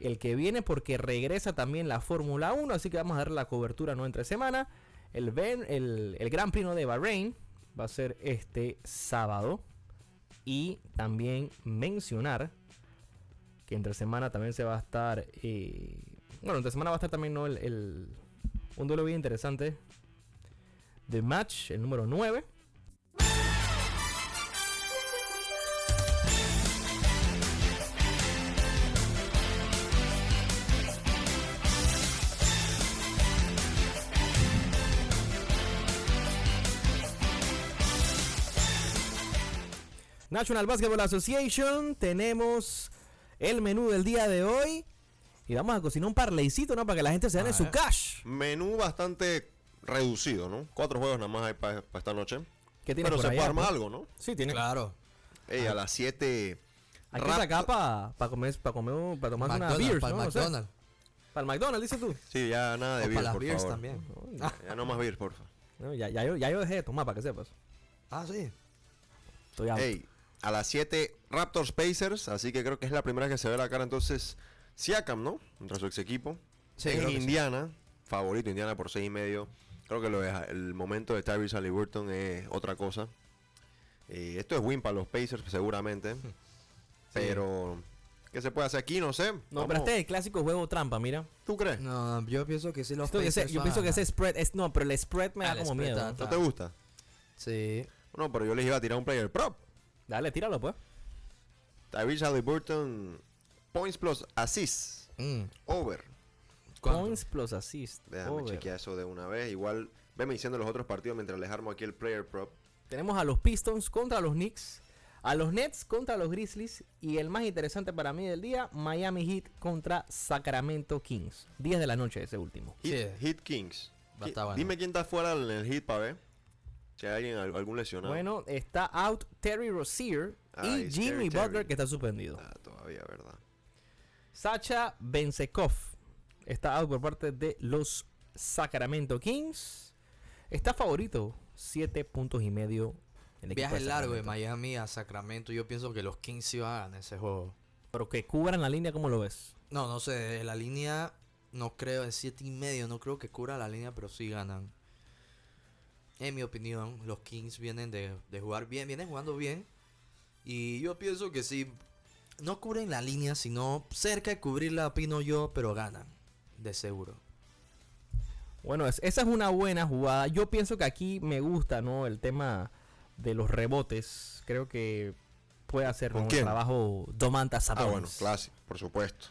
B: El que viene porque regresa también la Fórmula 1. Así que vamos a dar la cobertura no entre semana. El, Ben- el, el Gran Premio de Bahrein va a ser este sábado. Y también mencionar que entre semana también se va a estar. eh, bueno, entre semana va a estar también ¿no? el, el- un duelo bien interesante. The Match, el número 9. National Basketball Association. Tenemos el menú del día de hoy. Y vamos a cocinar un parleycito, ¿no? Para que la gente se gane
C: A
B: su cash.
D: Menú bastante reducido, ¿no? Cuatro juegos nada más hay para esta noche.
B: ¿Qué tienes
D: Pero
B: por
D: se
B: allá,
D: puede armar
B: pues?
D: algo, ¿no?
B: Sí, tiene.
C: Claro.
D: Ey, a las 7.
B: Hay que sacar para comer, para comer, un- para tomar una
C: McDonald's,
B: beers,
C: para
B: ¿no?
C: el. McDonald's.
B: Para el McDonald's, dices tú.
D: Sí, ya nada de
C: O
D: beer,
C: para las
D: por
C: beers
D: favor.
C: también.
D: Ya, ya no más beer, por favor.
B: No, ya, ya, yo, ya yo dejé de tomar, para que sepas.
C: Ah, sí.
B: Estoy.
D: Ey, a las 7 Raptors Pacers, así que creo que es la primera que se ve la cara entonces Siakam, ¿no? Contra su ex equipo.
C: Sí,
D: en
C: sí.
D: Indiana, favorito Indiana por 6 y medio. Creo que lo de- el momento de Tyrese Halliburton es otra cosa. Eh, esto es win para los Pacers seguramente. Pero ¿qué se puede hacer aquí? No sé.
B: no, pero este es el clásico juego trampa, mira.
D: ¿Tú crees? ¿No,
C: No, yo pienso que sí los
B: Esto- ese- yo pienso que ese spread es no, pero el spread me
C: Ah,
B: da
C: el
B: como
C: spread
B: miedo.
C: está-
D: te gusta?
C: Sí.
D: No, pero yo les iba a tirar un player prop.
B: Dale, tíralo pues.
D: Tyrese Halliburton, points plus assists,
C: Mm.
D: over.
C: ¿Cuánto?
B: Points plus assist.
D: Déjame
B: over.
D: chequear eso de una vez. Igual, veme diciendo los otros partidos mientras les armo aquí el player prop.
B: Tenemos a los Pistons contra los Knicks, a los Nets contra los Grizzlies y el más interesante para mí del día, Miami Heat contra Sacramento Kings. 10 de la noche ese último.
D: Hit,
C: Sí.
D: Hit Kings. Dime quién está fuera en el hit para ver. Si hay alguien, al- algún lesionado.
B: Bueno, está out Terry Rozier y Jimmy
D: Terry.
B: Butler que está suspendido.
D: Ah, todavía, ¿verdad?
B: Sacha Bensekov está out por parte de los Sacramento Kings. Está favorito, 7 puntos y medio. el
C: Viaje largo de. Miami a Sacramento. Yo pienso que los Kings sí van a ganar ese juego.
B: Pero que cubran la línea, ¿cómo lo ves?
C: No, no sé. La línea no creo, es siete y medio. No creo que cubra la línea, pero sí ganan. En mi opinión, los Kings vienen de, de jugar bien, vienen jugando bien. Y yo pienso que sí, no cubren la línea, sino cerca de cubrirla, opino yo, pero ganan. De seguro.
B: Bueno, es- esa es una buena jugada. Yo pienso que aquí me gusta, ¿no? El tema de los rebotes. Creo que puede hacer
D: ¿Con
B: ¿no?
D: quién?
B: el trabajo Domantas
D: Ah,
B: Sabonis.
D: bueno, clásico, por supuesto.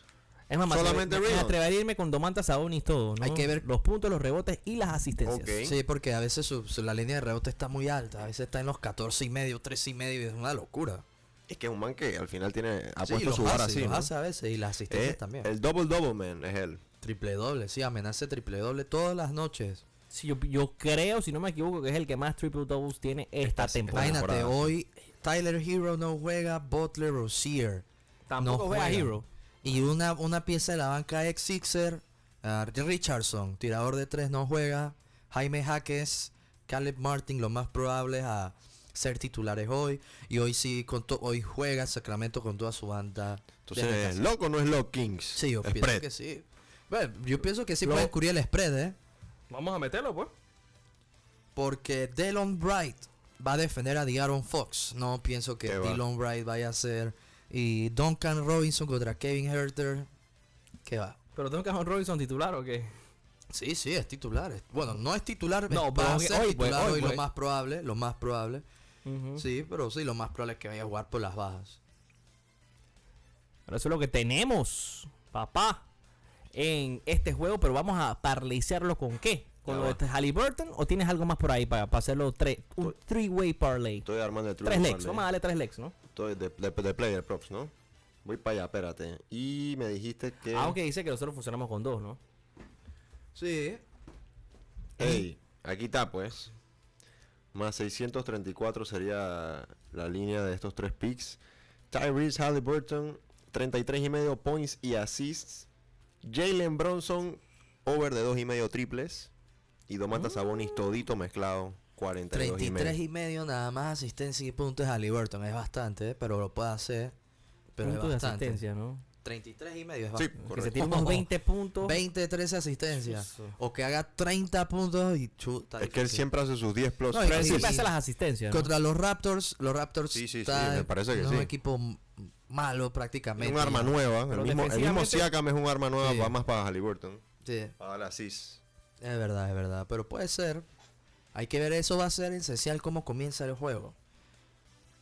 B: Es más, me
D: Solamente
B: me, me atrevería a irme con Domantas Sabonis todo, ¿no?
C: Hay que ver-
B: los puntos, los rebotes y las asistencias.
C: Sí, porque a veces su- su- la línea de rebote está muy alta. A veces está en los 14 y medio, 13 y medio. y Es una locura.
D: Es que es un man que al final tiene ha
C: Sí,
D: puesto su vara así,
C: los
D: ¿no?
C: hace a veces. Y las asistencias
D: Eh,
C: también.
D: El double double man es él.
C: Triple doble, sí, amenaza triple doble todas las noches.
B: Sí, yo, yo creo, si no me equivoco, que es el que más triple doubles tiene esta,
D: Esta-
B: temporada.
C: Imagínate, hoy Tyler Hero no juega, Butler Rozier.
B: Tampoco
C: no
B: juega. Hero.
C: Y una, una pieza de la banca ex Sixer, ah, Richardson, tirador de tres, no juega. Jaime Jaques, Caleb Martin, lo más probable es a ser titulares hoy. Y hoy sí, con to- hoy juega Sacramento con toda su banda.
D: Entonces,
C: desde
D: ¿es
C: casa.
D: loco o no es loco Kings?
C: Sí, yo
D: Spread.
C: pienso que sí. Bueno, yo pienso que sí
B: Lo-
C: puede cubrir el spread, ¿eh?
B: Vamos a meterlo, pues.
C: Porque Delon Bright va a defender a Diaron Fox. No pienso que. Delon Bright vaya a ser. Y Duncan Robinson contra Kevin Herter. ¿Qué va?
B: Pero tengo que John Robinson titular o qué?
C: Sí, sí, es titular. Bueno, no es titular.
B: No,
C: va
B: pero
C: a ser
B: hoy,
C: titular
B: pues, hoy,
C: hoy,
B: pues.
C: lo más probable. Lo más probable. Sí, pero sí, lo más probable es que vaya a jugar por las bajas.
B: Pero eso es lo que tenemos, papá, en este juego. Pero vamos a parleiciarlo con qué? ¿Con lo de Halliburton o tienes algo más por ahí para, para hacerlo tres, un three-way parlay?
D: Estoy armando el
B: Tres
D: truco,
B: legs, vamos a darle tres legs, ¿no?
D: Estoy de, de, de player props, ¿no? Voy para allá, espérate. Y me dijiste que.
B: Aunque dice que nosotros funcionamos con dos, ¿no?
C: Sí.
D: Ey, aquí está, pues. Más 634 sería la línea de estos tres picks. Tyrese Halliburton, 33 y medio points y assists. Jalen Bronson, over de 2 y medio triples. Y Domantas Sabonis todito mezclado, 42 y
C: 33
D: medio.
C: y medio, nada más asistencia y puntos a Liberton. Es bastante, pero lo puede hacer. Pero
B: Puntos de
C: es bastante.
B: asistencia, ¿no?
C: 33 y medio es
D: Sí,
C: bastante.
B: Que se tiene unos 20 puntos.
C: 20, 13 asistencias. O que haga 30 puntos y chuta.
D: Es que él siempre hace sus 10 plus.
C: No, y-
D: Francis.
B: Siempre
C: sí.
B: hace las asistencias. ¿no?
C: Contra los Raptors, los Raptors
D: Sí, sí, sí, me parece que
C: en un
D: sí.
C: equipo malo
D: Es
C: prácticamente.
D: un arma nueva.
B: Pero
D: El mismo, el mismo Siakam es un arma nueva,
C: Sí.
D: va más para Halliburton.
C: Sí,
D: Para darle assist.
C: Es verdad, es verdad. Pero puede ser. Hay que ver, eso va a ser esencial cómo comienza el juego.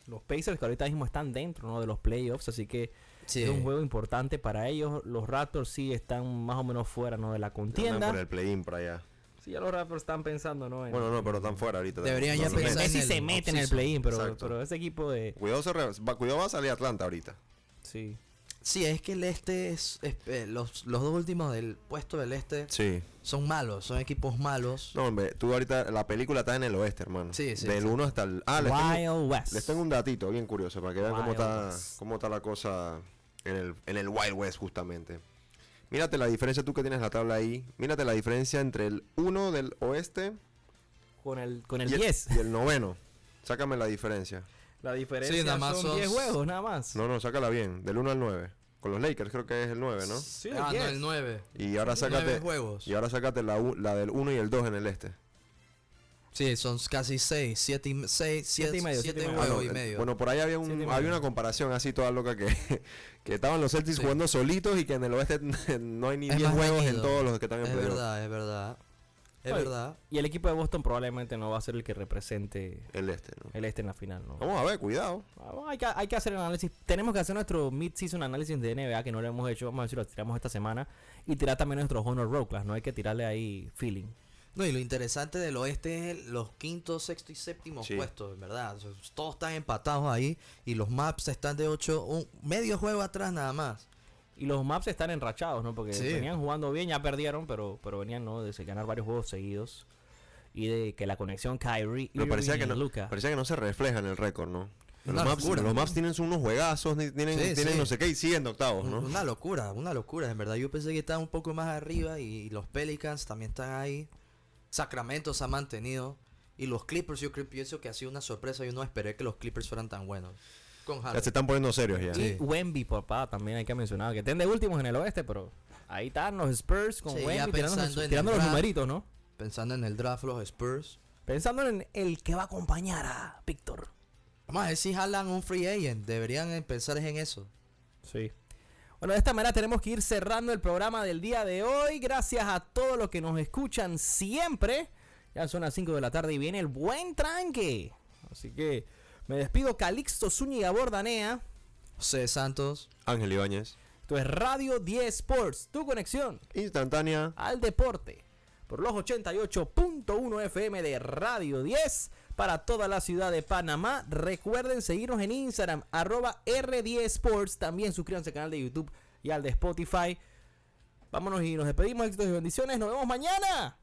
B: Los Pacers que ahorita mismo están dentro ¿no? de los playoffs, así que
C: Sí.
B: es un juego importante para ellos. Los Raptors sí están más o menos fuera ¿no? de la
D: Andan
B: contienda.
D: por el play-in por allá.
B: Sí, ya los Raptors están pensando, ¿no? En-
D: Bueno, no, pero están fuera ahorita.
C: Deberían ya
D: No,
C: pensar el
B: se mete en el play-in, pero, pero ese equipo de...
D: Cuidado, se re- va, cuidado va a salir Atlanta ahorita.
B: Sí.
C: Sí, es que el este es. es- eh, los, los dos últimos del puesto del este
D: Sí.
C: son malos, son equipos malos.
D: No, hombre, tú ahorita, la película está en el oeste, hermano.
C: Sí, sí,
D: Del
C: sí.
D: 1 hasta el... Ah, les tengo,
B: Wild West.
D: les tengo un datito bien curioso para que vean cómo está,
B: West.
D: cómo está la cosa en el, en el Wild West, justamente. Mírate la diferencia, tú que tienes la tabla ahí. Mírate la diferencia entre el 1 del oeste
B: Con el, con el
D: y,
B: 10.
D: y el noveno. Sácame la diferencia.
B: La diferencia
C: Sí, nada más
B: son
C: sos-
B: 10 juegos, nada más.
D: No, no, sácala bien. Del 1 al 9. Con los Lakers creo que es el 9, ¿no?
B: Sí,
C: ah, no,
B: 10.
C: el 9.
D: Y ahora
C: Nueve
D: sácate,
C: juegos.
D: y ahora sácate la, la del 1 y el 2 en el este.
C: Sí, son casi 6, 7 y, seis,
B: Siete y medio,
C: siete
B: y
C: juegos
D: Bueno,
C: y medio.
D: bueno, por ahí había, un, había una comparación así toda loca que, que estaban los Celtics
C: Sí.
D: jugando solitos y que en el oeste no hay ni
C: Es
D: 10
C: más
D: juegos en todos los que están en
C: es verdad, es verdad. Es verdad.
B: Y el equipo de Boston probablemente no va a ser el que represente
D: El este, ¿no?
B: el este en la final, ¿no?
D: Vamos a ver, cuidado.
B: Hay que, hay que hacer el análisis. Tenemos que hacer nuestro mid-season análisis de NBA, que no lo hemos hecho. Vamos a ver si lo tiramos esta semana. Y tirar también nuestro Honor Road Class. No hay que tirarle ahí feeling.
C: No, y lo interesante del oeste es los quinto, sexto y séptimo
D: Sí.
C: puestos, verdad. O sea, todos están empatados ahí y los maps están de 8, un medio juego atrás nada más.
B: Y los maps están enrachados, ¿no? Porque
C: Sí.
B: venían jugando bien, ya perdieron, pero, pero venían, ¿no? De ganar varios juegos seguidos. Y de que la conexión Kyrie
D: Pero parecía que,
B: y
D: no, parecía que no se refleja en el récord, ¿no? Los maps,
C: locura.
D: los maps tienen unos juegazos, tienen,
C: Sí,
D: tienen
C: sí.
D: no sé qué y siguen de octavos, ¿no?
C: Una locura, una locura, en verdad. Yo pensé que estaban un poco más arriba y los Pelicans también están ahí. Sacramento se ha mantenido. Y los Clippers, yo creo, pienso que ha sido una sorpresa. Yo no esperé que los Clippers fueran tan buenos. Con
D: Ya se están poniendo serios ya.
C: Sí.
B: Y Wemby, papá, también hay que mencionar. Que estén de últimos en el oeste, pero ahí están los Spurs con
C: Sí,
B: Wemby tirando, los
C: draft.
B: numeritos, ¿no?
C: Pensando en el draft, los Spurs.
B: Pensando en el que va a acompañar a Víctor.
C: Vamos a ver si jalan un free agent. Deberían pensar en eso.
B: Sí. Bueno, de esta manera tenemos que ir cerrando el programa del día de hoy. Gracias a todos los que nos escuchan siempre. Ya son las 5 de la tarde y viene el buen tranque. Así que me despido Calixto Zúñiga Bordanea.
C: José Santos.
D: Ángel Ibáñez.
B: Esto es Radio 10 Sports, tu conexión
D: Instantánea.
B: al deporte por los 88.1 FM de Radio 10 para toda la ciudad de Panamá. Recuerden seguirnos en Instagram, arroba R10 Sports. También suscríbanse al canal de YouTube y al de Spotify. Vámonos y nos despedimos. Éxitos y bendiciones. Nos vemos mañana.